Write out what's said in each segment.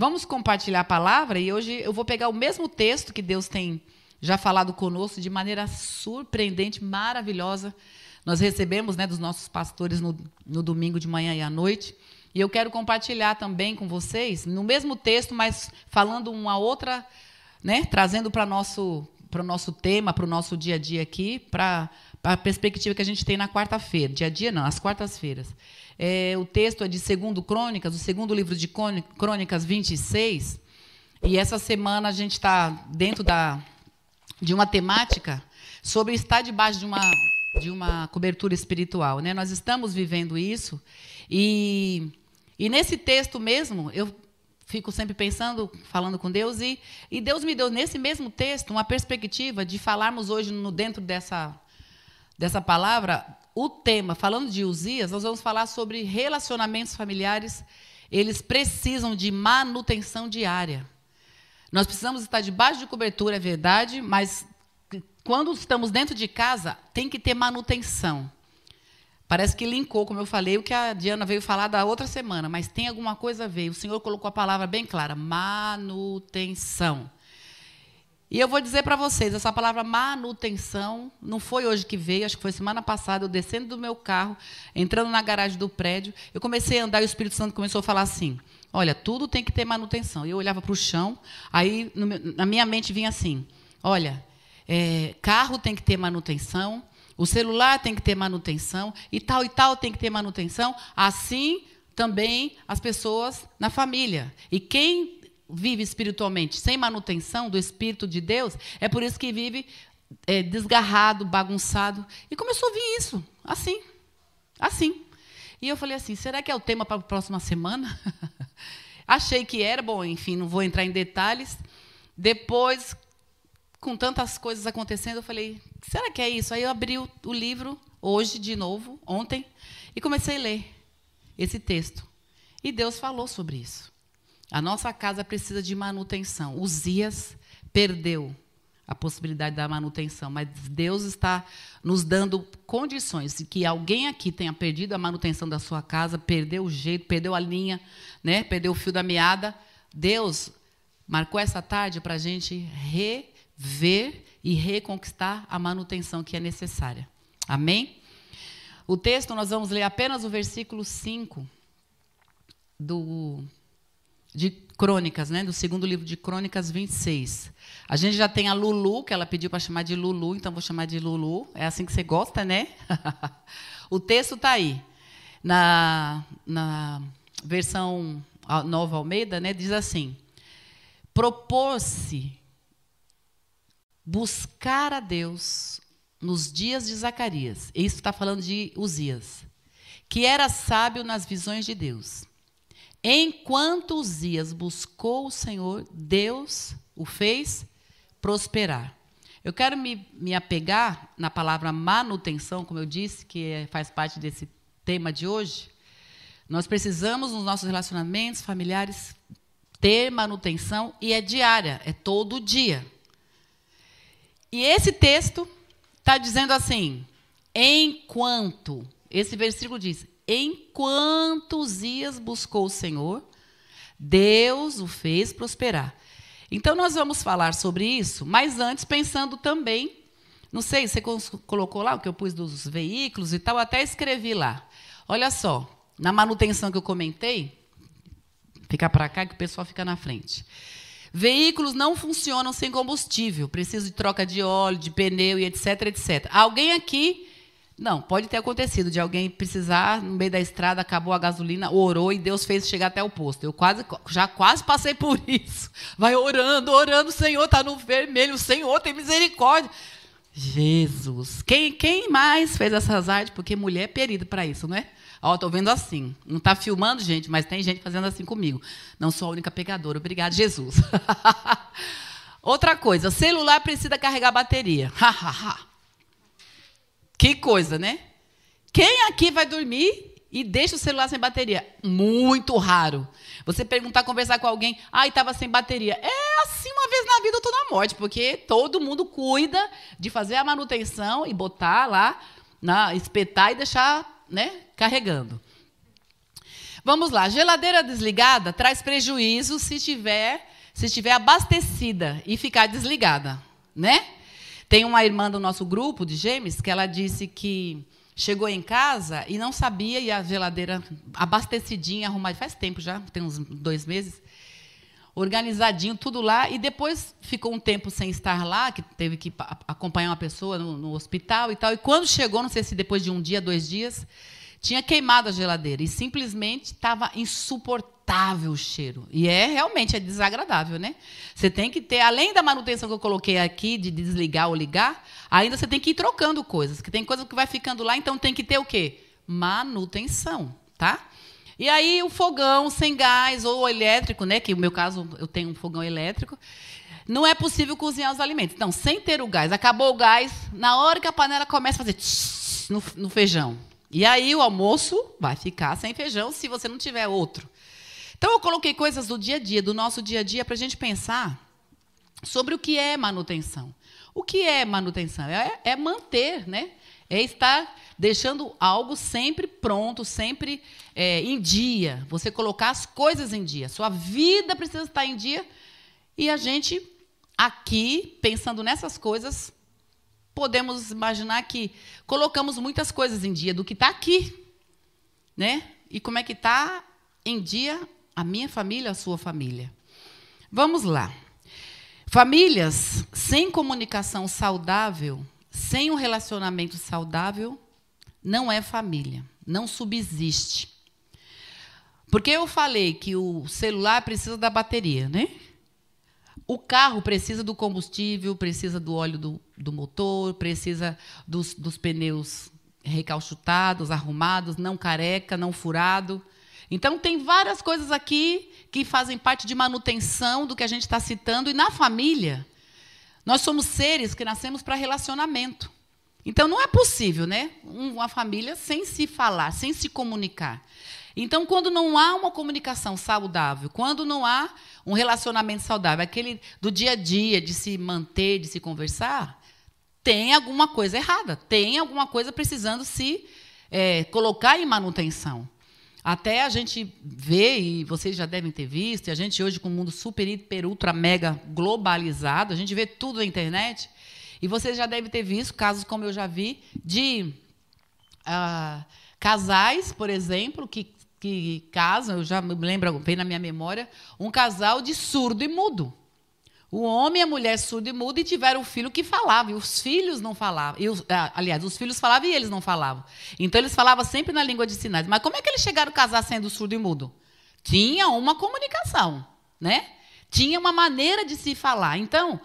Vamos compartilhar a palavra e hoje eu vou pegar o mesmo texto que Deus tem já falado conosco de maneira surpreendente, maravilhosa. Nós recebemos né, dos nossos pastores no, no domingo de manhã e à noite. E eu quero compartilhar também com vocês, no mesmo texto, mas falando uma outra, né, trazendo para o nosso, nosso tema, para o nosso dia a dia aqui, para a perspectiva que a gente tem na quarta-feira. Dia a dia não, às quartas-feiras. É, o texto é de segundo Crônicas, o segundo livro de Crônicas 26. E essa semana a gente está dentro da, de uma temática sobre estar debaixo de uma, de uma cobertura espiritual. Né? Nós estamos vivendo isso. E, e nesse texto mesmo, eu fico sempre pensando, falando com Deus, e, e Deus me deu, nesse mesmo texto, uma perspectiva de falarmos hoje, no, dentro dessa, dessa palavra, o tema, falando de Uzias, nós vamos falar sobre relacionamentos familiares. Eles precisam de manutenção diária. Nós precisamos estar debaixo de cobertura, é verdade, mas quando estamos dentro de casa, tem que ter manutenção. Parece que linkou, como eu falei, o que a Diana veio falar da outra semana, mas tem alguma coisa a ver. O Senhor colocou a palavra bem clara: manutenção. E eu vou dizer para vocês, essa palavra manutenção não foi hoje que veio, acho que foi semana passada, eu descendo do meu carro, entrando na garagem do prédio, eu comecei a andar e o Espírito Santo começou a falar assim: Olha, tudo tem que ter manutenção. Eu olhava para o chão, aí no, na minha mente vinha assim: Olha, é, carro tem que ter manutenção, o celular tem que ter manutenção, e tal e tal tem que ter manutenção. Assim também as pessoas na família. E quem vive espiritualmente sem manutenção do Espírito de Deus, é por isso que vive é, desgarrado, bagunçado. E começou a vir isso, assim, assim. E eu falei assim: será que é o tema para a próxima semana? Achei que era, bom, enfim, não vou entrar em detalhes. Depois, com tantas coisas acontecendo, eu falei: será que é isso? Aí eu abri o, o livro, hoje, de novo, ontem, e comecei a ler esse texto. E Deus falou sobre isso. A nossa casa precisa de manutenção. Uzias perdeu a possibilidade da manutenção, mas Deus está nos dando condições de que alguém aqui tenha perdido a manutenção da sua casa, perdeu o jeito, perdeu a linha, né? perdeu o fio da meada. Deus marcou essa tarde para a gente rever e reconquistar a manutenção que é necessária. Amém? O texto, nós vamos ler apenas o versículo 5 do de Crônicas, né, do segundo livro de Crônicas 26. A gente já tem a Lulu, que ela pediu para chamar de Lulu, então vou chamar de Lulu. É assim que você gosta, né? o texto está aí. Na, na versão Nova Almeida, né, diz assim: propôs-se buscar a Deus nos dias de Zacarias. Isso está falando de Uzias, que era sábio nas visões de Deus Enquanto Uzias buscou o Senhor, Deus o fez prosperar. Eu quero me, me apegar na palavra manutenção, como eu disse, que é, faz parte desse tema de hoje. Nós precisamos, nos nossos relacionamentos familiares, ter manutenção e é diária, é todo dia. E esse texto está dizendo assim: enquanto, esse versículo diz, enquanto Uzias buscou o Senhor, Deus o fez prosperar. Então, nós vamos falar sobre isso, mas antes pensando também, não sei, você colocou lá o que eu pus dos veículos e tal, até escrevi lá. Olha só, na manutenção que eu comentei, fica para cá que o pessoal fica na frente. Veículos não funcionam sem combustível, precisa de troca de óleo, de pneu e etc, etc. Alguém aqui não, pode ter acontecido de alguém precisar, no meio da estrada, acabou a gasolina, orou e Deus fez chegar até o posto. Eu quase, já quase passei por isso. Vai orando, orando, Senhor está no vermelho, Senhor tem misericórdia. Jesus. Quem, quem mais fez essas artes? Porque mulher é perida para isso, não é? Ó, estou vendo assim. Não está filmando, gente, mas tem gente fazendo assim comigo. Não sou a única pegadora. Obrigada, Jesus. Outra coisa, celular precisa carregar bateria. Que coisa, né? Quem aqui vai dormir e deixa o celular sem bateria? Muito raro. Você perguntar, conversar com alguém, ah, estava sem bateria. É assim uma vez na vida ou na morte, porque todo mundo cuida de fazer a manutenção e botar lá, na, espetar e deixar né, carregando. Vamos lá. Geladeira desligada traz prejuízo se tiver, se estiver abastecida e ficar desligada, né? Tem uma irmã do nosso grupo de gêmeos que ela disse que chegou em casa e não sabia e a geladeira abastecidinha, arrumada, faz tempo já, tem uns dois meses, organizadinho, tudo lá, e depois ficou um tempo sem estar lá, que teve que acompanhar uma pessoa no, no hospital e tal, e quando chegou, não sei se depois de um dia, dois dias, tinha queimado a geladeira e simplesmente estava insuportável o cheiro. E é realmente é desagradável, né? Você tem que ter, além da manutenção que eu coloquei aqui, de desligar ou ligar, ainda você tem que ir trocando coisas, que tem coisa que vai ficando lá, então tem que ter o quê? Manutenção, tá? E aí o fogão sem gás ou elétrico, né? Que no meu caso eu tenho um fogão elétrico. Não é possível cozinhar os alimentos. Então, sem ter o gás, acabou o gás, na hora que a panela começa a fazer tss, no, no feijão, e aí o almoço vai ficar sem feijão se você não tiver outro. Então eu coloquei coisas do dia a dia, do nosso dia a dia, para a gente pensar sobre o que é manutenção. O que é manutenção? É, é manter, né? É estar deixando algo sempre pronto, sempre é, em dia. Você colocar as coisas em dia. Sua vida precisa estar em dia. E a gente, aqui, pensando nessas coisas, podemos imaginar que colocamos muitas coisas em dia do que está aqui, né? E como é que está em dia a minha família, a sua família. Vamos lá. Famílias sem comunicação saudável, sem um relacionamento saudável, não é família, não subsiste. Porque eu falei que o celular precisa da bateria, né? O carro precisa do combustível, precisa do óleo do, do motor, precisa dos, dos pneus recalchutados, arrumados, não careca, não furado. Então, tem várias coisas aqui que fazem parte de manutenção do que a gente está citando. E na família, nós somos seres que nascemos para relacionamento. Então, não é possível, né? Uma família sem se falar, sem se comunicar. Então, quando não há uma comunicação saudável, quando não há um relacionamento saudável, aquele do dia a dia, de se manter, de se conversar, tem alguma coisa errada, tem alguma coisa precisando se é, colocar em manutenção. Até a gente vê, e vocês já devem ter visto, e a gente hoje com um mundo super, hiper, ultra, mega globalizado, a gente vê tudo na internet, e vocês já devem ter visto casos como eu já vi, de ah, casais, por exemplo, que que casam, eu já me lembro, vem na minha memória, um casal de surdo e mudo. O homem e a mulher surdo e mudo e tiveram um filho que falava, e os filhos não falavam. Os, ah, aliás, os filhos falavam e eles não falavam. Então eles falavam sempre na língua de sinais. Mas como é que eles chegaram a casar sendo surdo e mudo? Tinha uma comunicação, né? Tinha uma maneira de se falar. Então,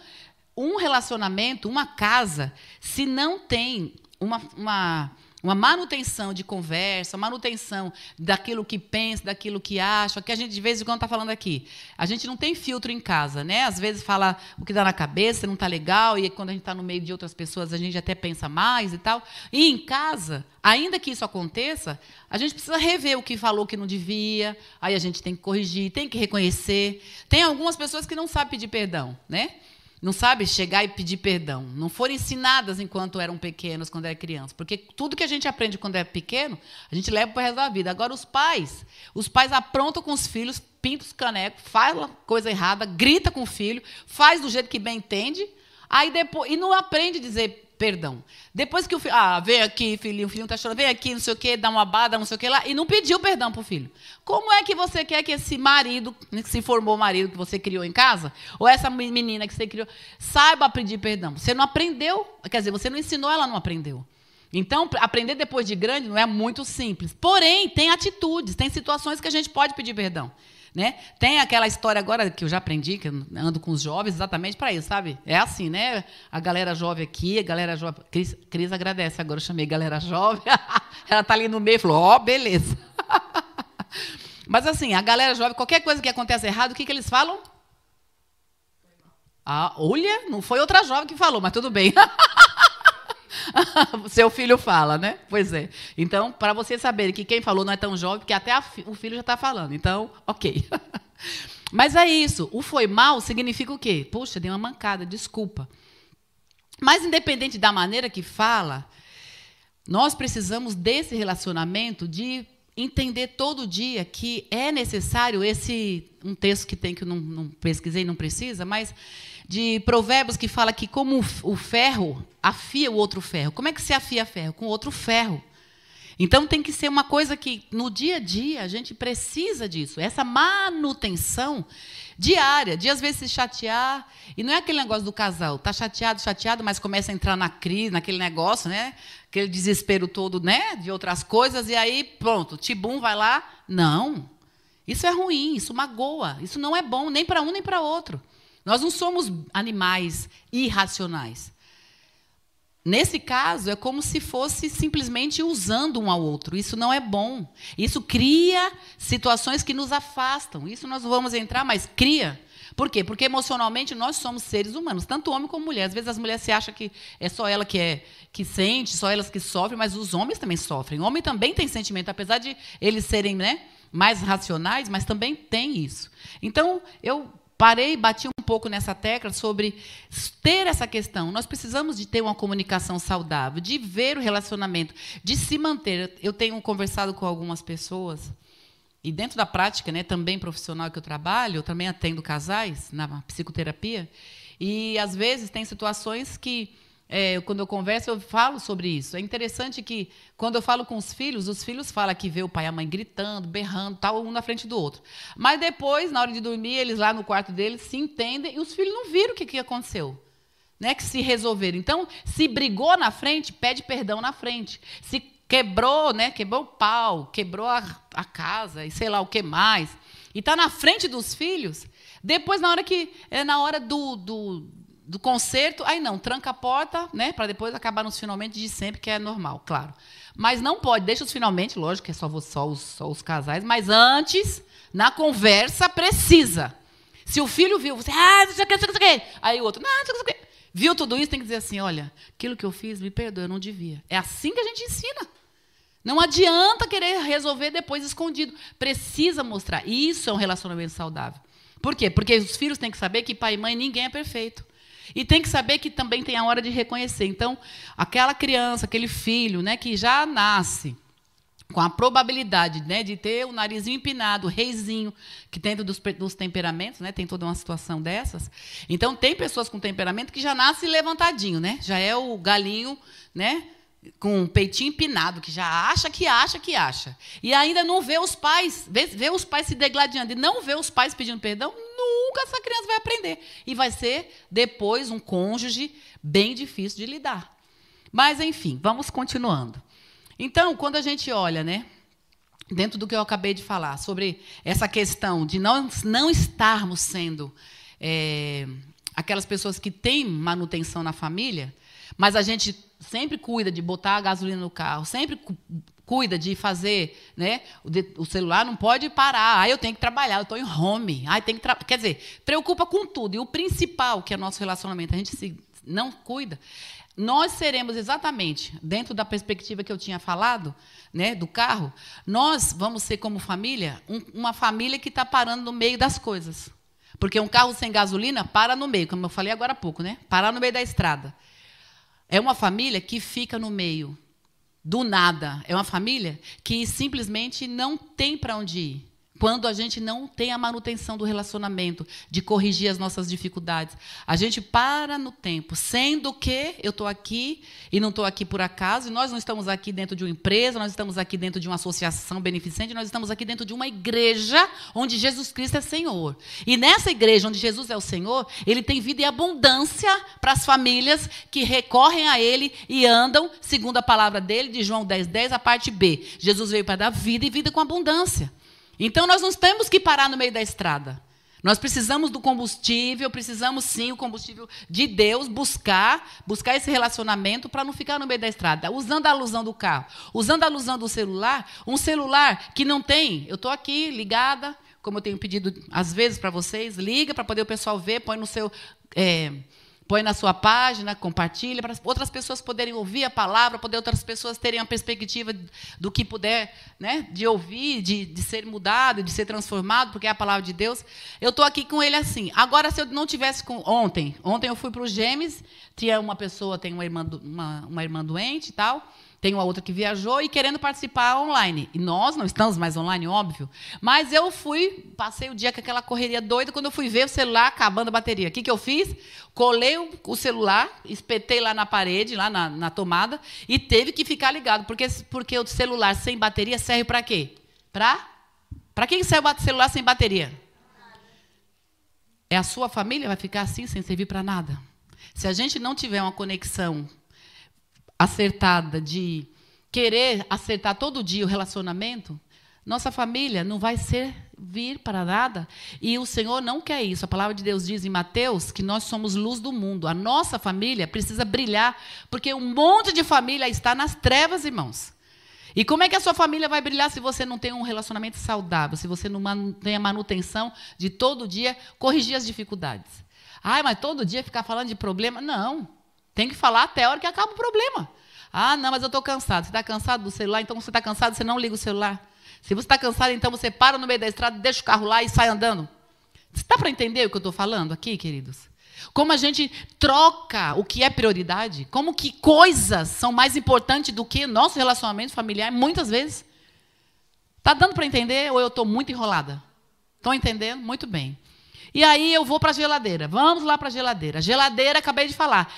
um relacionamento, uma casa, se não tem uma, uma uma manutenção de conversa, manutenção daquilo que pensa, daquilo que acha, que a gente de vez em quando está falando aqui. A gente não tem filtro em casa, né? Às vezes fala o que dá na cabeça, não está legal, e quando a gente está no meio de outras pessoas, a gente até pensa mais e tal. E em casa, ainda que isso aconteça, a gente precisa rever o que falou que não devia, aí a gente tem que corrigir, tem que reconhecer. Tem algumas pessoas que não sabem pedir perdão, né? Não sabe? Chegar e pedir perdão, não foram ensinadas enquanto eram pequenos, quando eram crianças, porque tudo que a gente aprende quando é pequeno, a gente leva para o resto da vida. Agora os pais, os pais aprontam com os filhos, pintam os canecos, faz coisa errada, grita com o filho, faz do jeito que bem entende, aí depois e não aprende a dizer perdão. Depois que o filho, ah, vem aqui, filhinho, o filhinho está chorando, vem aqui, não sei o quê, dá uma bada, não sei o quê lá, e não pediu perdão para o filho. Como é que você quer que esse marido, que se formou marido que você criou em casa, ou essa menina que você criou, saiba pedir perdão? Você não aprendeu, quer dizer, você não ensinou, ela não aprendeu. Então, aprender depois de grande não é muito simples. Porém, tem atitudes, tem situações que a gente pode pedir perdão. Né? Tem aquela história agora que eu já aprendi, que ando com os jovens exatamente para isso, sabe? É assim, né? A galera jovem aqui, a galera jovem. Cris, Cris agradece, agora eu chamei galera jovem. Ela tá ali no meio e falou: Ó, oh, beleza. Mas assim, a galera jovem, qualquer coisa que acontece errado, o que, que eles falam? Ah, olha, não foi outra jovem que falou, mas tudo bem. Seu filho fala, né? Pois é. Então, para vocês saberem que quem falou não é tão jovem, porque até o filho já está falando. Então, ok. Mas é isso. O foi mal significa o quê? Puxa, dei uma mancada, desculpa. Mas, independente da maneira que fala, nós precisamos desse relacionamento de entender todo dia que é necessário esse um texto que tem que eu não, não pesquisei, não precisa, mas de Provérbios que fala que como o ferro afia o outro ferro. Como é que se afia ferro? Com outro ferro. Então tem que ser uma coisa que no dia a dia a gente precisa disso, essa manutenção diária, de às vezes se chatear, e não é aquele negócio do casal, tá chateado, chateado, mas começa a entrar na crise, naquele negócio, né? Aquele desespero todo, né, de outras coisas e aí pronto, tibum vai lá. Não. Isso é ruim, isso magoa, isso não é bom nem para um nem para outro. Nós não somos animais irracionais. Nesse caso, é como se fosse simplesmente usando um ao outro. Isso não é bom. Isso cria situações que nos afastam. Isso nós vamos entrar, mas cria. Por quê? Porque emocionalmente nós somos seres humanos, tanto homem como mulher. Às vezes as mulheres se acham que é só ela que é que sente, só elas que sofrem, mas os homens também sofrem. O homem também tem sentimento, apesar de eles serem, né, mais racionais, mas também tem isso. Então, eu parei e bati um pouco nessa tecla sobre ter essa questão. Nós precisamos de ter uma comunicação saudável, de ver o relacionamento, de se manter. Eu tenho conversado com algumas pessoas e dentro da prática, né, também profissional que eu trabalho, eu também atendo casais na psicoterapia e às vezes tem situações que é, quando eu converso, eu falo sobre isso. É interessante que, quando eu falo com os filhos, os filhos falam que vê o pai e a mãe gritando, berrando, tal, um na frente do outro. Mas depois, na hora de dormir, eles lá no quarto deles se entendem e os filhos não viram o que, que aconteceu. Né, que se resolveram. Então, se brigou na frente, pede perdão na frente. Se quebrou, né, quebrou o pau, quebrou a, a casa e sei lá o que mais, e está na frente dos filhos, depois, na hora que. É na hora do, do do concerto, aí não, tranca a porta, né, para depois acabar nos finalmente de sempre, que é normal, claro. Mas não pode, deixa os finalmente, lógico que é só, só, os, só os casais, mas antes, na conversa, precisa. Se o filho viu, você, ah, não sei o que, não sei o que, aí o outro, não, não sei o que, viu tudo isso, tem que dizer assim, olha, aquilo que eu fiz, me perdoe, eu não devia. É assim que a gente ensina. Não adianta querer resolver depois escondido. Precisa mostrar. Isso é um relacionamento saudável. Por quê? Porque os filhos têm que saber que pai e mãe ninguém é perfeito. E tem que saber que também tem a hora de reconhecer. Então, aquela criança, aquele filho, né, que já nasce com a probabilidade né, de ter o narizinho empinado, o reizinho, que dentro dos, dos, temperamentos, né, tem toda uma situação dessas. Então, tem pessoas com temperamento que já nasce levantadinho, né? Já é o galinho, né? com o peitinho empinado, que já acha que acha que acha. E ainda não vê os pais, vê, vê os pais se degladiando e não vê os pais pedindo perdão, nunca essa criança vai aprender. E vai ser depois um cônjuge bem difícil de lidar. Mas, enfim, vamos continuando. Então, quando a gente olha, né, dentro do que eu acabei de falar, sobre essa questão de não, não estarmos sendo é, aquelas pessoas que têm manutenção na família, mas a gente sempre cuida de botar a gasolina no carro, sempre cuida de fazer, né? O, o celular não pode parar. Ah, eu tenho que trabalhar, eu estou em home. Ah, tem que quer dizer, preocupa com tudo. E o principal, que é o nosso relacionamento, a gente se não cuida. Nós seremos exatamente dentro da perspectiva que eu tinha falado, né, do carro. Nós vamos ser como família, um, uma família que está parando no meio das coisas. Porque um carro sem gasolina para no meio, como eu falei agora há pouco, né? Parar no meio da estrada. É uma família que fica no meio do nada. É uma família que simplesmente não tem para onde ir quando a gente não tem a manutenção do relacionamento, de corrigir as nossas dificuldades. A gente para no tempo, sendo que eu estou aqui e não estou aqui por acaso, e nós não estamos aqui dentro de uma empresa, nós estamos aqui dentro de uma associação beneficente, nós estamos aqui dentro de uma igreja onde Jesus Cristo é Senhor. E nessa igreja onde Jesus é o Senhor, ele tem vida e abundância para as famílias que recorrem a ele e andam segundo a palavra dele, de João 10, 10, a parte B. Jesus veio para dar vida e vida com abundância. Então nós não temos que parar no meio da estrada. Nós precisamos do combustível, precisamos sim o combustível de Deus, buscar, buscar esse relacionamento para não ficar no meio da estrada. Usando a alusão do carro, usando a alusão do celular, um celular que não tem, eu estou aqui ligada, como eu tenho pedido às vezes para vocês, liga para poder o pessoal ver, põe no seu é, Põe na sua página, compartilha, para outras pessoas poderem ouvir a palavra, poder outras pessoas terem a perspectiva do que puder, né, de ouvir, de, de ser mudado, de ser transformado, porque é a palavra de Deus. Eu estou aqui com ele assim. Agora, se eu não tivesse com. Ontem, ontem eu fui para o Gêmeos, tinha uma pessoa, tem uma irmã, uma, uma irmã doente e tal. Tem uma outra que viajou e querendo participar online. E nós não estamos mais online, óbvio. Mas eu fui, passei o dia com aquela correria doida. Quando eu fui ver o celular acabando a bateria. O que, que eu fiz? Colei o, celular, espetei lá na parede, lá na, na, tomada, e teve que ficar ligado. Porque, porque o celular sem bateria serve para quê? Para? Para que serve o celular sem bateria? É a sua família vai ficar assim sem servir para nada. Se a gente não tiver uma conexão acertada de querer acertar todo dia o relacionamento, nossa família não vai servir para nada. E o Senhor não quer isso. A palavra de Deus diz em Mateus que nós somos luz do mundo. A nossa família precisa brilhar, porque um monte de família está nas trevas, irmãos. E como é que a sua família vai brilhar se você não tem um relacionamento saudável, se você não tem a manutenção de todo dia corrigir as dificuldades? Ai, mas todo dia ficar falando de problema? Não. Tem que falar até a hora que acaba o problema. Ah, não, mas eu estou cansado. Você está cansado do celular? Então você está cansado, você não liga o celular. Se você está cansado, então você para no meio da estrada, deixa o carro lá e sai andando. Dá para entender o que eu estou falando aqui, queridos? Como a gente troca o que é prioridade, como que coisas são mais importantes do que nosso relacionamento familiar, muitas vezes. Está dando para entender ou eu estou muito enrolada? Estão entendendo? Muito bem. E aí eu vou para a geladeira. Vamos lá para a geladeira. Geladeira, acabei de falar.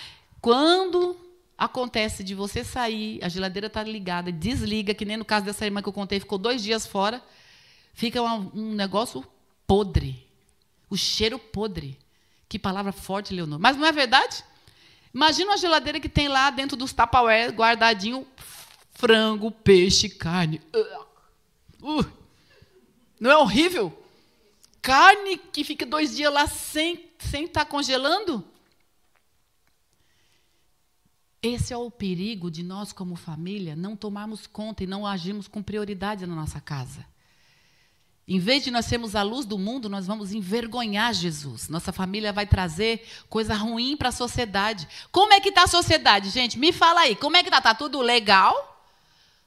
Quando acontece de você sair, a geladeira está ligada, desliga, que nem no caso dessa irmã que eu contei, ficou dois dias fora, fica um, um negócio podre. O cheiro podre. Que palavra forte, Leonor. Mas não é verdade? Imagina uma geladeira que tem lá dentro dos Tupperware guardadinho frango, peixe, carne. Uh, não é horrível? Carne que fica dois dias lá sem estar sem tá congelando? Esse é o perigo de nós, como família, não tomarmos conta e não agirmos com prioridade na nossa casa. Em vez de nós sermos a luz do mundo, nós vamos envergonhar Jesus. Nossa família vai trazer coisa ruim para a sociedade. Como é que está a sociedade, gente? Me fala aí. Como é que está? Está tudo legal?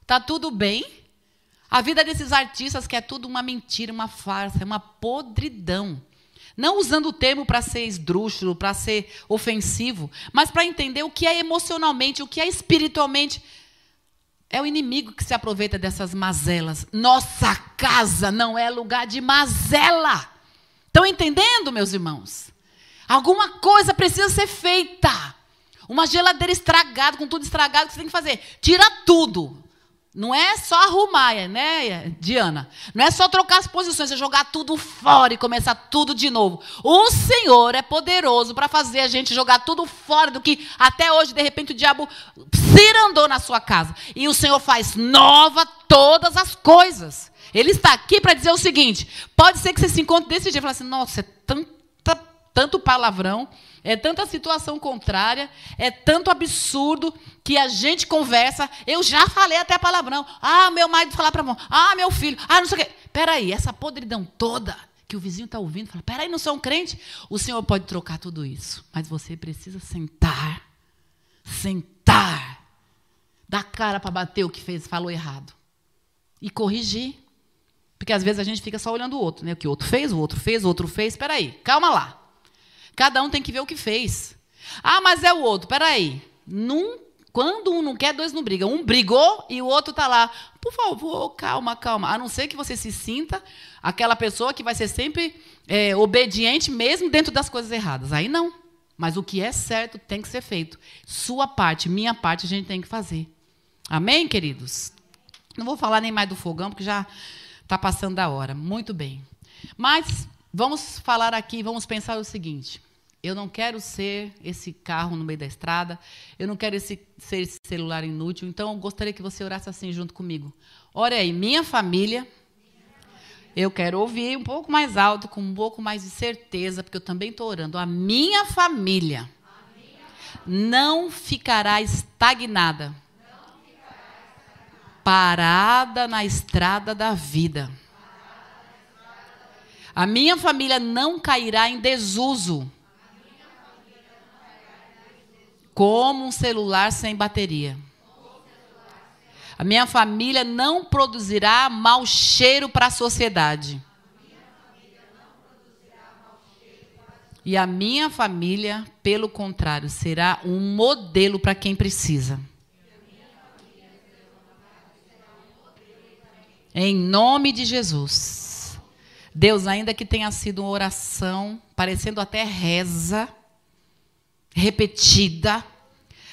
Está tudo bem? A vida desses artistas que é tudo uma mentira, uma farsa, é uma podridão. Não usando o termo para ser esdrúxulo, para ser ofensivo, mas para entender o que é emocionalmente, o que é espiritualmente. É o inimigo que se aproveita dessas mazelas. Nossa casa não é lugar de mazela. Estão entendendo, meus irmãos? Alguma coisa precisa ser feita. Uma geladeira estragada, com tudo estragado, o que você tem que fazer? Tira tudo. Não é só arrumar, né, Diana? Não é só trocar as posições, é jogar tudo fora e começar tudo de novo. O Senhor é poderoso para fazer a gente jogar tudo fora do que até hoje, de repente, o diabo cirandou na sua casa. E o Senhor faz nova todas as coisas. Ele está aqui para dizer o seguinte: pode ser que você se encontre desse dia e fale assim, nossa, é tanta, tanto palavrão é tanta situação contrária, é tanto absurdo que a gente conversa. Eu já falei até palavrão. Ah, meu marido falar para mão. Ah, meu filho. Ah, não sei o quê. Peraí, essa podridão toda que o vizinho está ouvindo, fala: peraí, não sou um crente. O Senhor pode trocar tudo isso, mas você precisa sentar. Sentar. Dar cara para bater o que fez, falou errado. E corrigir. Porque às vezes a gente fica só olhando o outro, né? O que o outro fez, o outro fez, o outro fez. Peraí, calma lá. Cada um tem que ver o que fez. Ah, mas é o outro. Peraí. Num, quando um não quer, dois não brigam. Um brigou e o outro está lá. Por favor, calma, calma. A não ser que você se sinta aquela pessoa que vai ser sempre é, obediente, mesmo dentro das coisas erradas. Aí não. Mas o que é certo tem que ser feito. Sua parte, minha parte, a gente tem que fazer. Amém, queridos? Não vou falar nem mais do fogão, porque já está passando da hora. Muito bem. Mas Vamos falar aqui, vamos pensar o seguinte: eu não quero ser esse carro no meio da estrada, eu não quero esse, ser esse celular inútil, então eu gostaria que você orasse assim junto comigo. Ore aí, minha família, eu quero ouvir um pouco mais alto, com um pouco mais de certeza, porque eu também estou orando. A minha família não ficará estagnada, parada na estrada da vida a minha família não cairá em desuso. Como um celular sem bateria. A minha família não produzirá mau cheiro para a sociedade. E a minha família, pelo contrário, será um modelo para quem precisa. Em nome de Jesus. Deus, ainda que tenha sido uma oração, parecendo até reza, repetida,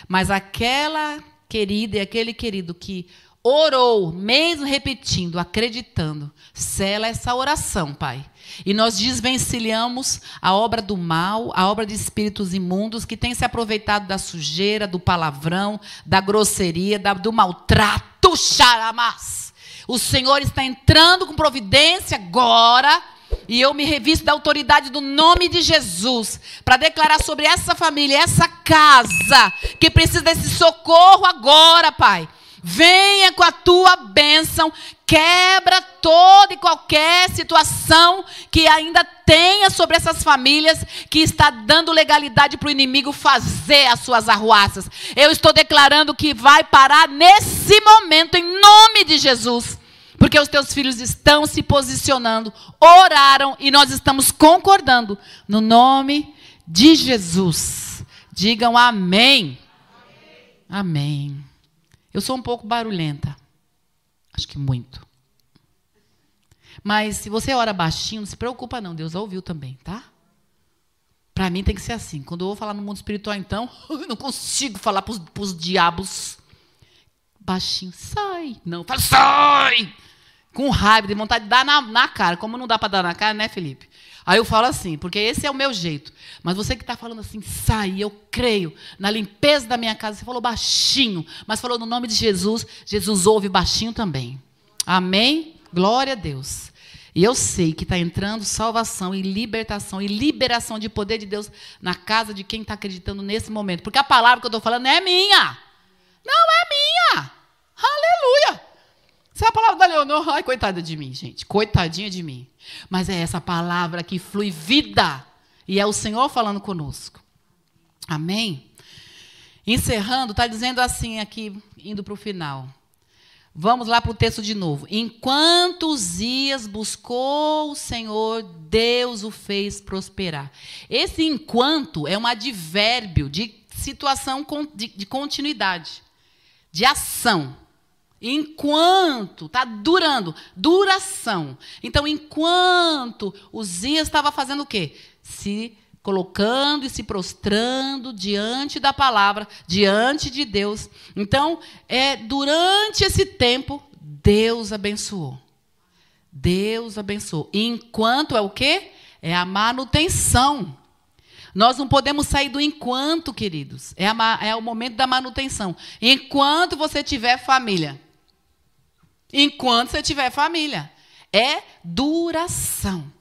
mas aquela querida e aquele querido que orou, mesmo repetindo, acreditando, sela essa oração, Pai. E nós desvencilhamos a obra do mal, a obra de espíritos imundos que tem se aproveitado da sujeira, do palavrão, da grosseria, da, do maltrato, xaramás. O Senhor está entrando com providência agora. E eu me revisto da autoridade do nome de Jesus para declarar sobre essa família, essa casa, que precisa desse socorro agora, Pai. Venha com a tua bênção, quebra toda e qualquer situação que ainda tenha sobre essas famílias que está dando legalidade para o inimigo fazer as suas arruaças. Eu estou declarando que vai parar nesse momento, em nome de Jesus. Porque os teus filhos estão se posicionando, oraram e nós estamos concordando no nome de Jesus. Digam amém. Amém. amém. Eu sou um pouco barulhenta. Acho que muito. Mas se você ora baixinho, não se preocupa não, Deus ouviu também, tá? Para mim tem que ser assim. Quando eu vou falar no mundo espiritual, então, eu não consigo falar para os diabos baixinho. Sai! Não, fala, sai! Com raiva, de vontade de dar na, na cara. Como não dá para dar na cara, né, Felipe? Aí eu falo assim, porque esse é o meu jeito. Mas você que está falando assim, sai, eu creio na limpeza da minha casa. Você falou baixinho, mas falou no nome de Jesus. Jesus ouve baixinho também. Amém? Glória a Deus. E eu sei que está entrando salvação e libertação e liberação de poder de Deus na casa de quem está acreditando nesse momento. Porque a palavra que eu estou falando é minha. Não é minha. Aleluia. Essa é a palavra da Leonor. Ai, coitada de mim, gente. Coitadinha de mim. Mas é essa palavra que flui vida. E é o Senhor falando conosco. Amém? Encerrando, está dizendo assim aqui, indo para o final. Vamos lá para o texto de novo. Enquanto Zias buscou o Senhor, Deus o fez prosperar. Esse enquanto é um advérbio de situação de, de continuidade, de ação. Enquanto, está durando, duração. Então, enquanto Uzias estava fazendo o quê? Se colocando e se prostrando diante da palavra, diante de Deus. Então, é durante esse tempo, Deus abençoou. Deus abençoou. Enquanto é o quê? É a manutenção. Nós não podemos sair do enquanto, queridos. É, a, é o momento da manutenção. Enquanto você tiver família enquanto você tiver família. É duração.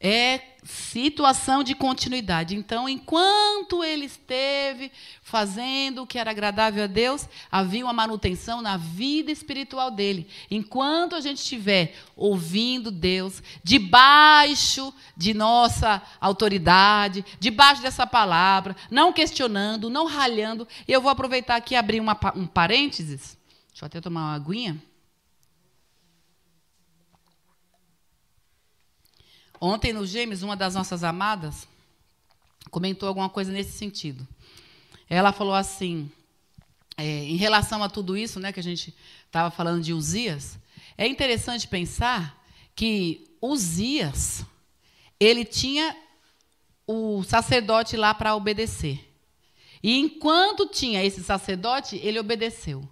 É situação de continuidade. Então, enquanto ele esteve fazendo o que era agradável a Deus, havia uma manutenção na vida espiritual dele. Enquanto a gente estiver ouvindo Deus, debaixo de nossa autoridade, debaixo dessa palavra, não questionando, não ralhando, eu vou aproveitar aqui e abrir uma, um parênteses. Deixa eu até tomar uma aguinha. Ontem no Gêmeos, uma das nossas amadas comentou alguma coisa nesse sentido. Ela falou assim, é, em relação a tudo isso, né, que a gente estava falando de Uzias, é interessante pensar que Uzias, ele tinha o sacerdote lá para obedecer. E enquanto tinha esse sacerdote, ele obedeceu.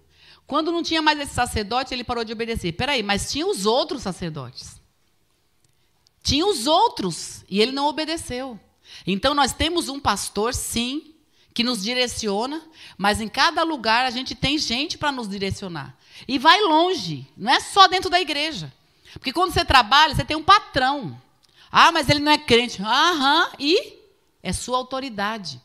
Quando não tinha mais esse sacerdote, ele parou de obedecer. Peraí, mas tinha os outros sacerdotes. Tinha os outros e ele não obedeceu. Então nós temos um pastor, sim, que nos direciona, mas em cada lugar a gente tem gente para nos direcionar. E vai longe, não é só dentro da igreja. Porque quando você trabalha, você tem um patrão. Ah, mas ele não é crente. Aham, e é sua autoridade.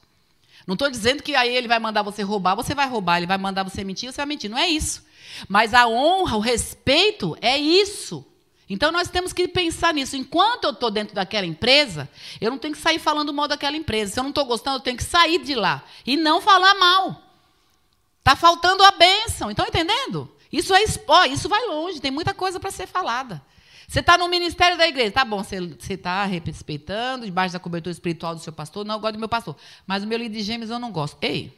Não estou dizendo que aí ele vai mandar você roubar, você vai roubar. Ele vai mandar você mentir, você vai mentir. Não é isso. Mas a honra, o respeito é isso. Então nós temos que pensar nisso. Enquanto eu estou dentro daquela empresa, eu não tenho que sair falando mal daquela empresa. Se eu não estou gostando, eu tenho que sair de lá e não falar mal. Está faltando a bênção. Estão entendendo? Isso é ó, isso vai longe, tem muita coisa para ser falada. Você está no ministério da igreja, tá bom, você está respeitando, debaixo da cobertura espiritual do seu pastor. Não, eu gosto do meu pastor. Mas o meu líder de gêmeos eu não gosto. Ei,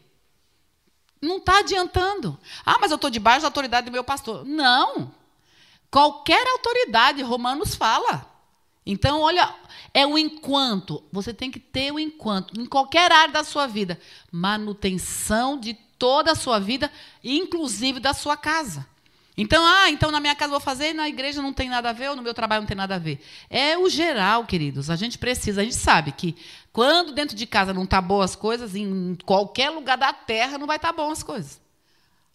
não está adiantando. Ah, mas eu estou debaixo da autoridade do meu pastor. Não. Qualquer autoridade, Romanos fala. Então, olha, é o enquanto. Você tem que ter o enquanto. Em qualquer área da sua vida. Manutenção de toda a sua vida, inclusive da sua casa. Então, ah, então na minha casa vou fazer, na igreja não tem nada a ver, ou no meu trabalho não tem nada a ver. É o geral, queridos. A gente precisa, a gente sabe que quando dentro de casa não está boas coisas, em qualquer lugar da terra não vai estar tá as coisas.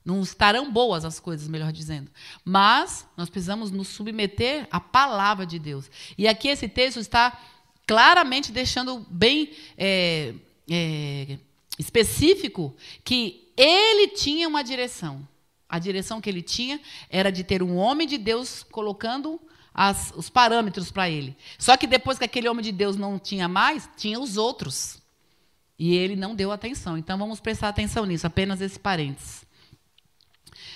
Não estarão boas as coisas, melhor dizendo. Mas nós precisamos nos submeter à palavra de Deus. E aqui esse texto está claramente deixando bem é, é, específico que ele tinha uma direção. A direção que ele tinha era de ter um homem de Deus colocando as, os parâmetros para ele. Só que depois que aquele homem de Deus não tinha mais, tinha os outros. E ele não deu atenção. Então vamos prestar atenção nisso, apenas esse parênteses.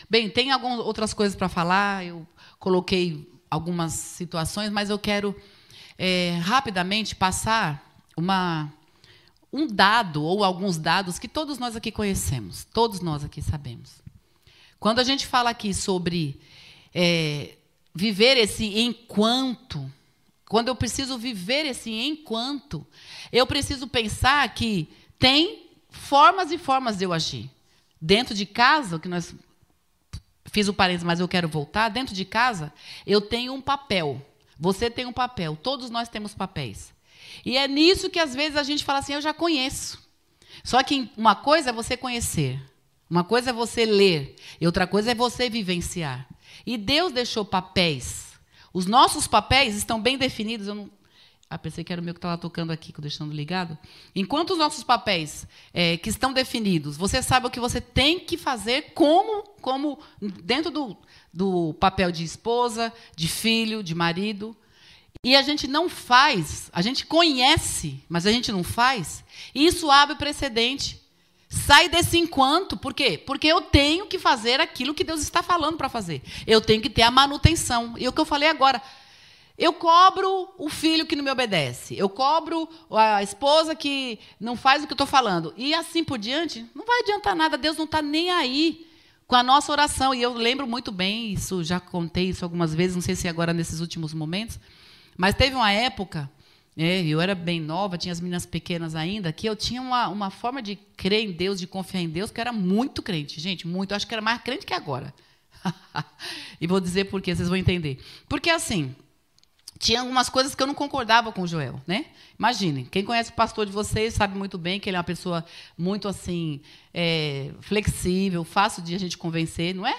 Bem, tem algumas outras coisas para falar, eu coloquei algumas situações, mas eu quero é, rapidamente passar uma, um dado ou alguns dados que todos nós aqui conhecemos, todos nós aqui sabemos. Quando a gente fala aqui sobre é, viver esse enquanto, quando eu preciso viver esse enquanto, eu preciso pensar que tem formas e formas de eu agir. Dentro de casa, que nós fiz o parênteses, mas eu quero voltar. Dentro de casa, eu tenho um papel. Você tem um papel. Todos nós temos papéis. E é nisso que às vezes a gente fala assim: eu já conheço. Só que uma coisa é você conhecer, uma coisa é você ler e outra coisa é você vivenciar. E Deus deixou papéis. Os nossos papéis estão bem definidos. Eu não... Ah, pensei que era o meu que estava tocando aqui, deixando ligado. Enquanto os nossos papéis é, que estão definidos, você sabe o que você tem que fazer como, como dentro do, do papel de esposa, de filho, de marido. E a gente não faz, a gente conhece, mas a gente não faz. E isso abre precedente Sai desse enquanto, por quê? Porque eu tenho que fazer aquilo que Deus está falando para fazer. Eu tenho que ter a manutenção. E o que eu falei agora, eu cobro o filho que não me obedece. Eu cobro a esposa que não faz o que eu estou falando. E assim por diante, não vai adiantar nada. Deus não está nem aí com a nossa oração. E eu lembro muito bem, isso já contei isso algumas vezes, não sei se agora nesses últimos momentos. Mas teve uma época é, eu era bem nova, tinha as meninas pequenas ainda, que eu tinha uma, uma forma de crer em Deus, de confiar em Deus, que era muito crente, gente, muito. Acho que era mais crente que agora. e vou dizer por quê, vocês vão entender. Porque assim, tinha algumas coisas que eu não concordava com o Joel, né? Imaginem, quem conhece o pastor de vocês sabe muito bem que ele é uma pessoa muito assim é, flexível, fácil de a gente convencer, não é?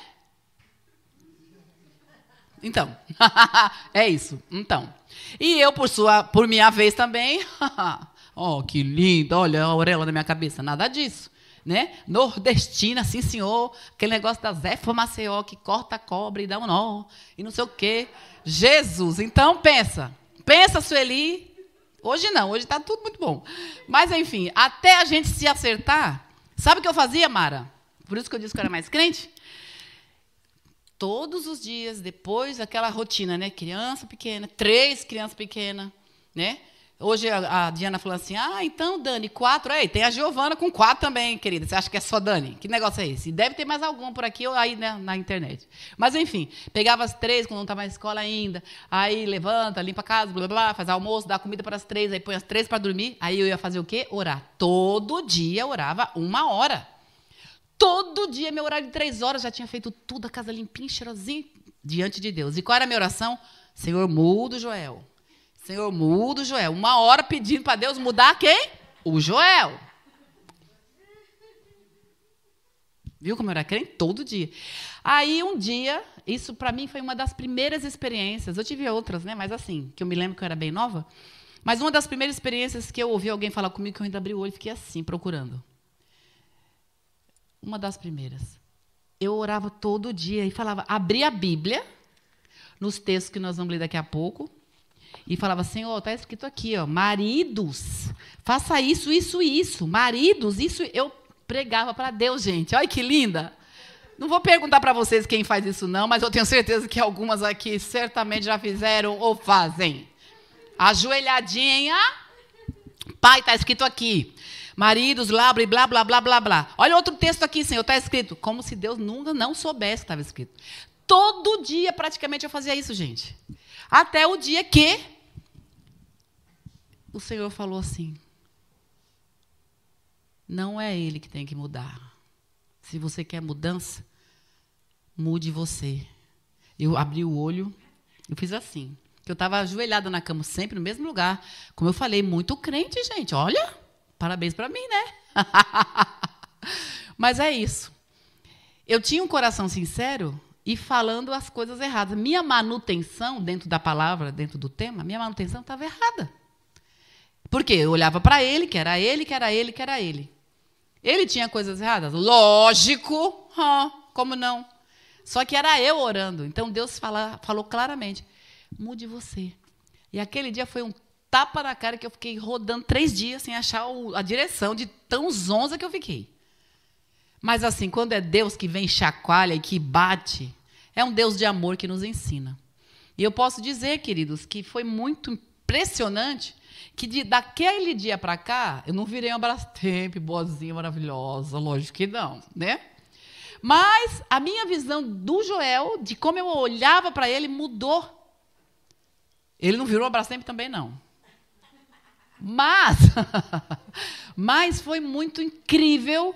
Então, é isso. Então, e eu por sua, por minha vez também, oh que lindo, olha a orelha da minha cabeça, nada disso, né? Nordestina, sim senhor, aquele negócio da Zé Maceió que corta a cobra e dá um nó e não sei o quê. Jesus, então pensa, pensa Sueli. Hoje não, hoje está tudo muito bom. Mas enfim, até a gente se acertar, sabe o que eu fazia, Mara? Por isso que eu disse que eu era mais crente todos os dias, depois daquela rotina, né? Criança pequena, três crianças pequenas, né? Hoje a, Diana falou assim: ah, então, Dani, quatro. Ei, tem a Giovana com quatro também, querida. Você acha que é só Dani? Que negócio é esse? Deve ter mais algum por aqui ou aí né, na internet. Mas, enfim, pegava as três quando não estava na escola ainda. Aí levanta, limpa a casa, blá, blá, blá, faz almoço, dá comida para as três, aí põe as três para dormir. Aí eu ia fazer o quê? Orar. Todo dia orava uma hora. Todo dia, meu horário de três horas, já tinha feito tudo, a casa limpinha, cheirosinha, diante de Deus. E qual era a minha oração? Senhor, muda o Joel. Senhor, muda o Joel. Uma hora pedindo para Deus mudar quem? O Joel. Viu como eu era crente? Todo dia. Aí, um dia, isso para mim foi uma das primeiras experiências. Eu tive outras, né? Mas assim, que eu me lembro que eu era bem nova. Mas uma das primeiras experiências que eu ouvi alguém falar comigo, que eu ainda abri o olho e fiquei assim, procurando uma das primeiras. Eu orava todo dia e falava, abria a Bíblia, nos textos que nós vamos ler daqui a pouco, e falava, Senhor, está escrito aqui, ó, maridos, faça isso, isso isso. Maridos, isso. Eu pregava para Deus, gente. Olha que linda. Não vou perguntar para vocês quem faz isso, não, mas eu tenho certeza que algumas aqui certamente já fizeram ou fazem. Ajoelhadinha. Pai, está escrito aqui. Maridos, blá, blá, blá, blá, blá, blá. Olha outro texto aqui, Senhor, está escrito. Como se Deus nunca não soubesse que estava escrito. todo dia praticamente eu fazia isso, gente. Até o dia que o Senhor falou assim: não é ele que tem que mudar. Se você quer mudança, mude você. Eu abri o olho, eu fiz assim. Eu estava ajoelhada na cama, sempre no mesmo lugar. Como eu falei, muito crente, gente. Olha, parabéns para mim, né? Mas é isso. Eu tinha um coração sincero e falando as coisas erradas. Minha manutenção, dentro da palavra, dentro do tema, minha manutenção estava errada. Porque eu olhava para ele, que era ele, que era ele, que era ele. Ele tinha coisas erradas? Lógico, como não? Só que era eu orando. Então Deus fala, falou claramente: mude você. E aquele dia foi um tapa na cara que eu fiquei rodando três dias sem achar a direção de tão zonza que eu fiquei. Mas assim, quando é Deus que vem chacoalha e que bate, é um Deus de amor que nos ensina. E eu posso dizer, queridos, que foi muito impressionante que de, daquele dia para cá, eu não virei uma Brastemp boazinha, maravilhosa, lógico que não, né? Mas a minha visão do Joel, de como eu olhava para ele, mudou. Ele não virou uma Brastemp também, não. Mas, mas foi muito incrível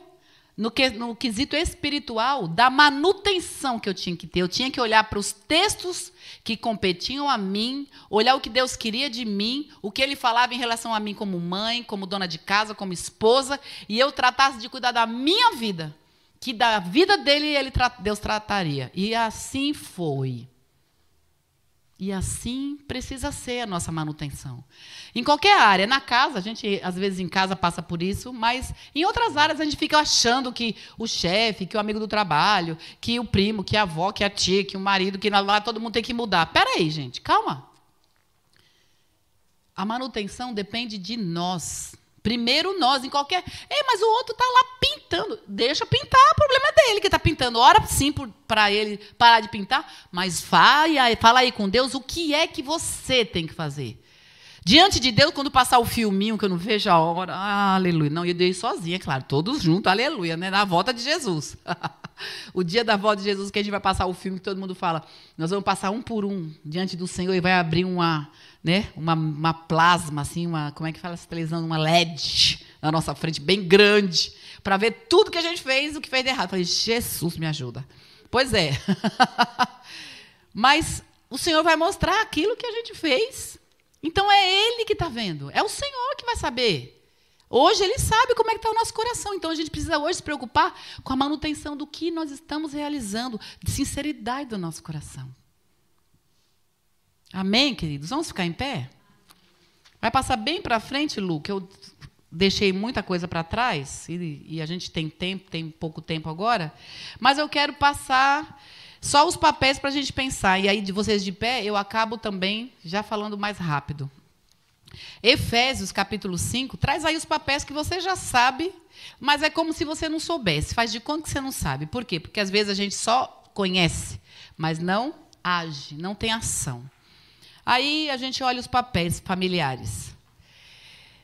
no, que, no quesito espiritual da manutenção que eu tinha que ter. Eu tinha que olhar para os textos que competiam a mim, olhar o que Deus queria de mim, o que Ele falava em relação a mim como mãe, como dona de casa, como esposa, e eu tratasse de cuidar da minha vida, que da vida dele ele, Deus trataria. E assim foi. E assim precisa ser a nossa manutenção. Em qualquer área, na casa, a gente às vezes em casa passa por isso, mas em outras áreas a gente fica achando que o chefe, que o amigo do trabalho, que o primo, que a avó, que a tia, que o marido, que lá todo mundo tem que mudar. Pera aí, gente, calma. A manutenção depende de nós. Primeiro nós, em qualquer. Ei, mas o outro está lá pintando. Deixa pintar, o problema é dele que está pintando. Ora sim para ele parar de pintar, mas fala, fala aí com Deus o que é que você tem que fazer. Diante de Deus, quando passar o filminho, que eu não vejo a hora, ah, aleluia. Não, eu dei sozinha, claro, todos juntos, aleluia, né? Na volta de Jesus. o dia da volta de Jesus, que a gente vai passar o filme, que todo mundo fala, nós vamos passar um por um diante do Senhor e vai abrir uma né, uma, uma plasma, assim, uma, como é que fala essa televisão? Uma LED na nossa frente, bem grande, para ver tudo que a gente fez, o que fez de errado. Eu falei, Jesus, me ajuda. Pois é. Mas o Senhor vai mostrar aquilo que a gente fez. Então é Ele que está vendo. É o Senhor que vai saber. Hoje Ele sabe como é que está o nosso coração. Então a gente precisa hoje se preocupar com a manutenção do que nós estamos realizando, de sinceridade do nosso coração. Amém, queridos? Vamos ficar em pé? Vai passar bem para frente, Lu, que eu deixei muita coisa para trás e, e, a gente tem tempo, tem pouco tempo agora, mas eu quero passar só os papéis para a gente pensar. E aí, de vocês de pé, eu acabo também já falando mais rápido. Efésios capítulo 5, traz aí os papéis que você já sabe, mas é como se você não soubesse. Faz de conta que você não sabe. Por quê? Porque às vezes a gente só conhece, mas não age, não tem ação. Aí a gente olha os papéis familiares.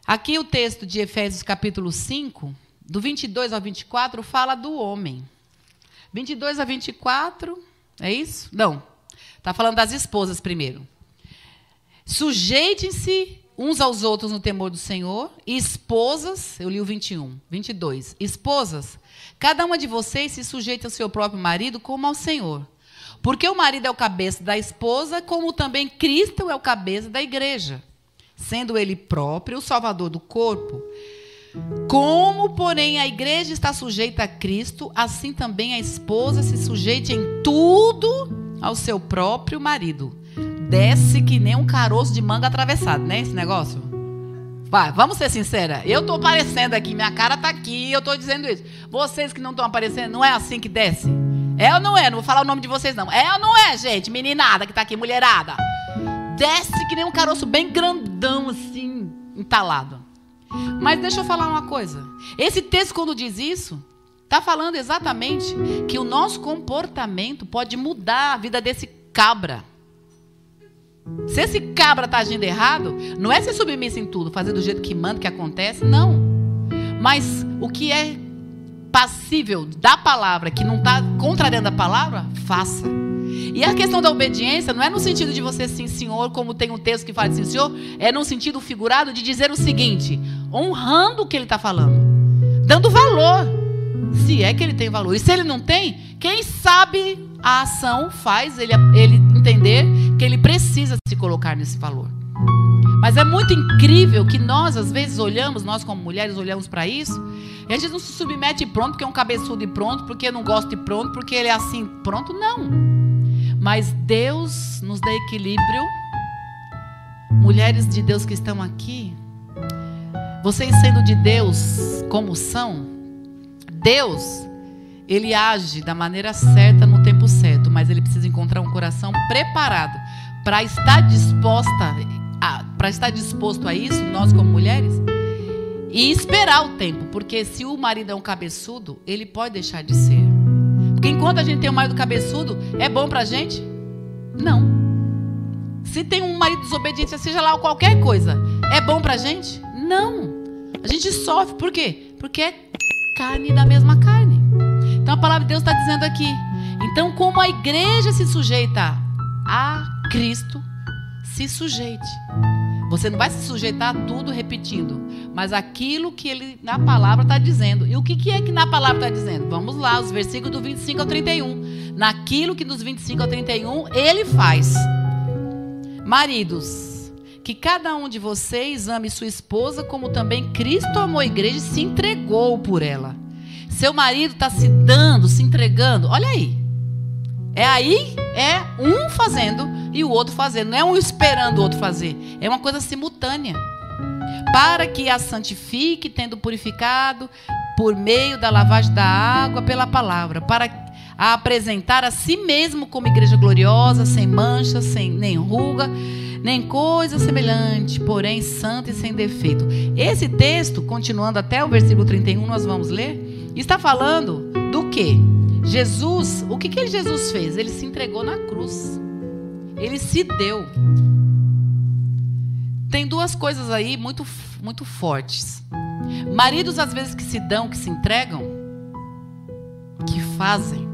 Aqui o texto de Efésios capítulo 5, do 22 ao 24, fala do homem. 22 a 24, é isso? Não. Está falando das esposas primeiro. Sujeitem-se uns aos outros no temor do Senhor, e esposas, eu li o 21, 22. Esposas, cada uma de vocês se sujeita ao seu próprio marido como ao Senhor. Porque o marido é o cabeça da esposa, como também Cristo é o cabeça da igreja, sendo ele próprio o salvador do corpo. Como, porém, a igreja está sujeita a Cristo, assim também a esposa se sujeite em tudo ao seu próprio marido. Desce que nem um caroço de manga atravessado, né? Esse negócio. Vai, vamos ser sincera. Eu estou aparecendo aqui, minha cara está aqui, eu estou dizendo isso. Vocês que não estão aparecendo, não é assim que desce? É ou não é? Não vou falar o nome de vocês, não. É ou não é, gente? Meninada que tá aqui, mulherada. Desce que nem um caroço bem grandão, assim, entalado. Mas deixa eu falar uma coisa. Esse texto, quando diz isso, está falando exatamente que o nosso comportamento pode mudar a vida desse cabra. Se esse cabra está agindo errado, não é ser submisso em tudo, fazer do jeito que manda, que acontece, não. Mas o que é passível da palavra, que não está contrariando a palavra, faça. E a questão da obediência não é no sentido de você sim, senhor, como tem um texto que fala sim, senhor, é no sentido figurado de dizer o seguinte, honrando o que ele está falando, dando valor, se é que ele tem valor. E se ele não tem, quem sabe a ação faz ele, ele entender que ele precisa se colocar nesse valor. Mas é muito incrível que nós, às vezes, olhamos, nós como mulheres, olhamos para isso, e a gente não se submete pronto, porque é um cabeçudo e pronto, porque não gosta de pronto, porque ele é assim, pronto, não. Mas Deus nos dá equilíbrio. Mulheres de Deus que estão aqui, vocês sendo de Deus como são, Deus, ele age da maneira certa no tempo certo, mas ele precisa encontrar um coração preparado para estar disposta para estar disposto a isso, nós como mulheres, e esperar o tempo, porque se o marido é um cabeçudo, ele pode deixar de ser. Porque enquanto a gente tem um marido cabeçudo, é bom pra gente? Não. Se tem um marido desobediente, seja lá qualquer coisa, é bom pra gente? Não. A gente sofre, por quê? Porque é carne da mesma carne. Então a palavra de Deus está dizendo aqui. Então, como a igreja se sujeita a Cristo, se sujeite. Você não vai se sujeitar a tudo repetindo, mas aquilo que ele na palavra está dizendo. E o que, que é que na palavra está dizendo? Vamos lá, os versículos do 25 ao 31. Naquilo que dos 25 ao 31 ele faz. Maridos, que cada um de vocês ame sua esposa como também Cristo amou a igreja e se entregou por ela. Seu marido está se dando, se entregando. Olha aí. É aí, é um fazendo e o outro fazendo. Não é um esperando o outro fazer. É uma coisa simultânea. Para que a santifique, tendo purificado por meio da lavagem da água pela palavra, para a apresentar a si mesmo como igreja gloriosa, sem mancha, sem nem ruga, nem coisa semelhante, porém santa e sem defeito. Esse texto, continuando até o versículo 31, nós vamos ler, está falando do que? Jesus, o que, que Jesus fez? Ele se entregou na cruz. Ele se deu. Tem duas coisas aí muito, muito fortes. Maridos, às vezes, que se dão, que se entregam, que fazem,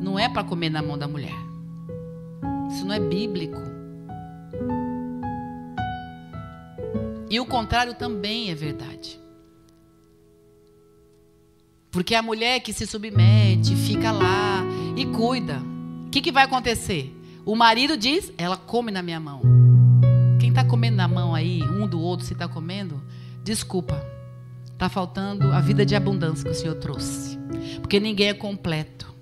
não é para comer na mão da mulher. Isso não é bíblico. E o contrário também é verdade. Porque a mulher que se submete, fica lá e cuida. O que, que vai acontecer? O marido diz: ela come na minha mão. Quem está comendo na mão aí, um do outro, se está comendo, desculpa. Está faltando a vida de abundância que o Senhor trouxe. Porque ninguém é completo.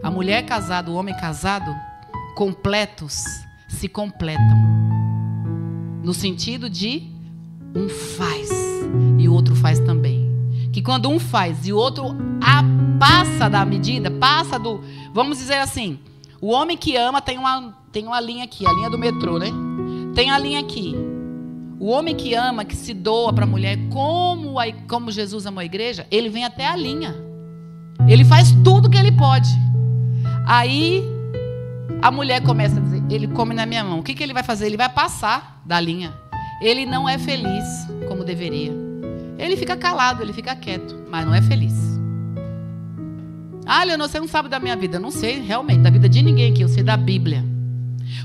A mulher casada, o homem casado, completos se completam. No sentido de um faz e o outro faz também. Que quando um faz e o outro passa da medida, passa do. Vamos dizer assim, o homem que ama tem uma, tem uma linha aqui, a linha do metrô, né? Tem a linha aqui. O homem que ama, que se doa para a mulher, como, a, como Jesus amou a igreja, ele vem até a linha. Ele faz tudo que ele pode. Aí a mulher começa a dizer: Ele come na minha mão. O que, que ele vai fazer? Ele vai passar da linha. Ele não é feliz como deveria. Ele fica calado, ele fica quieto, mas não é feliz. Ah, Leonor, você não sabe da minha vida. Não sei realmente da vida de ninguém aqui, eu sei da Bíblia.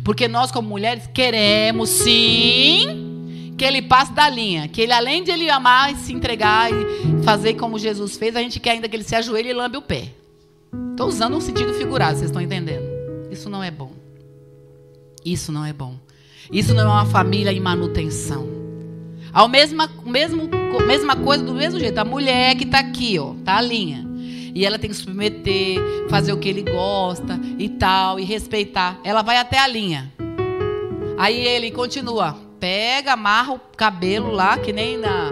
Porque nós, como mulheres, queremos sim que ele passe da linha. Que ele, além de ele amar e se entregar e fazer como Jesus fez, a gente quer ainda que ele se ajoelhe e lambe o pé. Estou usando um sentido figurado, vocês estão entendendo? Isso não é bom. Isso não é bom. Isso não é uma família em manutenção. A mesma, mesmo, mesma coisa do mesmo jeito. A mulher que está aqui, ó, tá a linha. E ela tem que submeter, fazer o que ele gosta e tal, e respeitar. Ela vai até a linha. Aí ele continua, pega, amarra o cabelo lá, que nem na,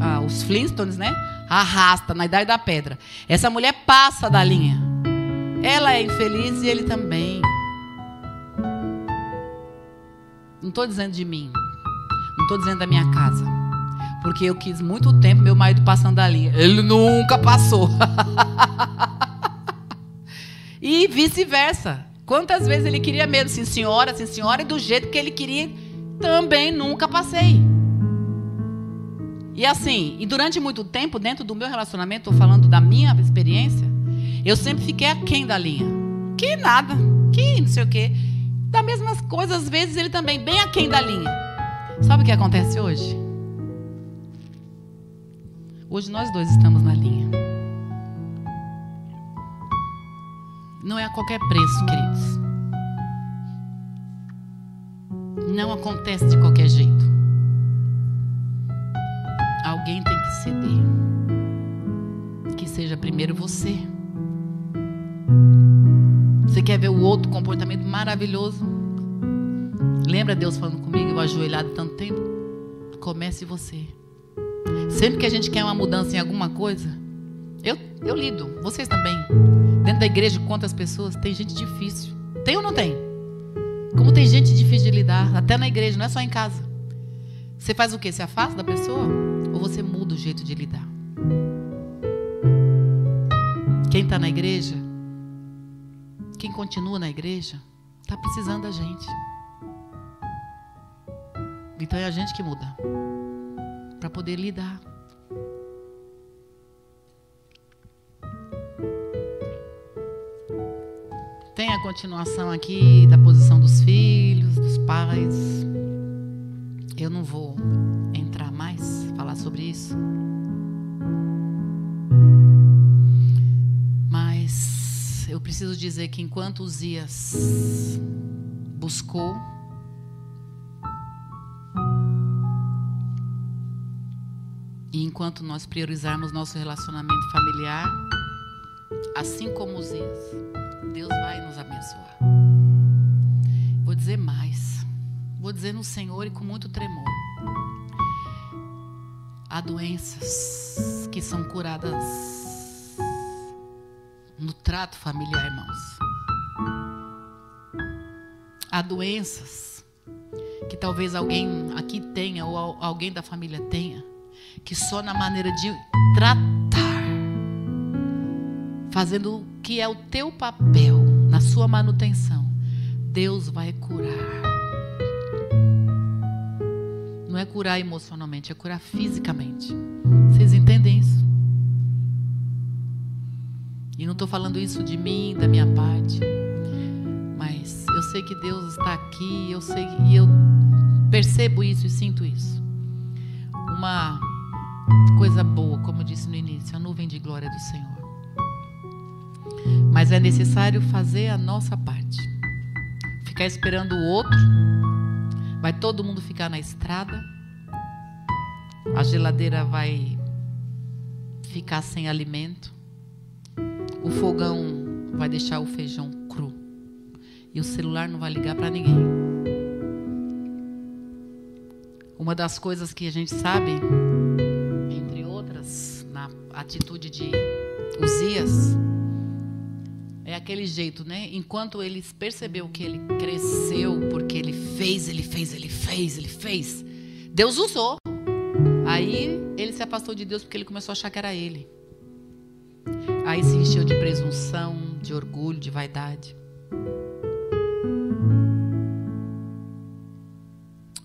ah, os Flintstones, né? Arrasta na idade da pedra. Essa mulher passa da linha. Ela é infeliz e ele também. Não estou dizendo de mim. Não estou dizendo da minha casa. Porque eu quis muito tempo meu marido passando a linha. Ele nunca passou. e vice-versa. Quantas vezes ele queria mesmo, sim senhora, sim senhora, e do jeito que ele queria, também nunca passei. E assim, e durante muito tempo, dentro do meu relacionamento, estou falando da minha experiência, eu sempre fiquei aquém da linha. Que nada. aqui, não sei o quê. Da mesmas coisas, às vezes, ele também, bem aquém da linha. Sabe o que acontece hoje? Hoje nós dois estamos na linha. Não é a qualquer preço, queridos. Não acontece de qualquer jeito. Alguém tem que ceder. Que seja primeiro você. Você quer ver o outro comportamento maravilhoso? Lembra Deus falando comigo, eu ajoelhado tanto tempo? Comece você. Sempre que a gente quer uma mudança em alguma coisa, eu, eu lido, vocês também. Dentro da igreja, quantas pessoas? Tem gente difícil. Tem ou não tem? Como tem gente difícil de lidar, até na igreja, não é só em casa. Você faz o quê? Você afasta da pessoa? Ou você muda o jeito de lidar? Quem está na igreja, quem continua na igreja, está precisando da gente. Então é a gente que muda para poder lidar. Tem a continuação aqui da posição dos filhos, dos pais. Eu não vou entrar mais, falar sobre isso. Mas eu preciso dizer que enquanto Uzias buscou E enquanto nós priorizarmos nosso relacionamento familiar, assim como os dias, Deus vai nos abençoar. Vou dizer mais. Vou dizer no Senhor e com muito tremor. Há doenças que são curadas no trato familiar, irmãos. Há doenças que talvez alguém aqui tenha ou alguém da família tenha que só na maneira de tratar, fazendo o que é o teu papel na sua manutenção, Deus vai curar. Não é curar emocionalmente, é curar fisicamente. Vocês entendem isso? E não estou falando isso de mim, da minha parte. Mas eu sei que Deus está aqui, eu sei e eu percebo isso e sinto isso. Uma coisa boa, como eu disse no início, a nuvem de glória do Senhor. Mas é necessário fazer a nossa parte. Ficar esperando o outro, vai todo mundo ficar na estrada, a geladeira vai ficar sem alimento, o fogão vai deixar o feijão cru e o celular não vai ligar para ninguém. Uma das coisas que a gente sabe atitude de Uzias é aquele jeito, né? Enquanto ele percebeu que ele cresceu, porque ele fez, ele fez, ele fez, ele fez, Deus usou. Aí ele se afastou de Deus porque ele começou a achar que era ele. Aí se encheu de presunção, de orgulho, de vaidade.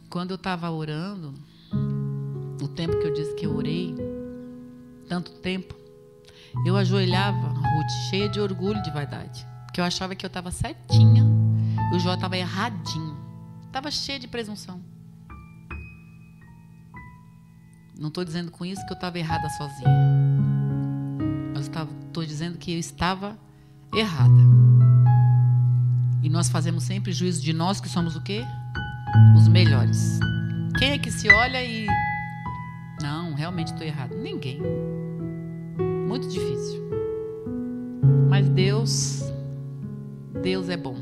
Quando eu estava orando, o tempo que eu disse que eu orei, tanto tempo, eu ajoelhava, Ruth, cheia de orgulho de vaidade. Porque eu achava que eu estava certinha e o Jó estava erradinho. Estava cheia de presunção. Não estou dizendo com isso que eu estava errada sozinha. Eu estou dizendo que eu estava errada. E nós fazemos sempre juízo de nós que somos o quê? Os melhores. Quem é que se olha e. Não, realmente estou errado? Ninguém. Muito difícil. Mas Deus, Deus é bom.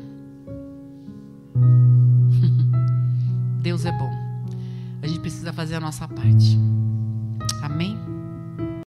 Deus é bom. A gente precisa fazer a nossa parte. Amém?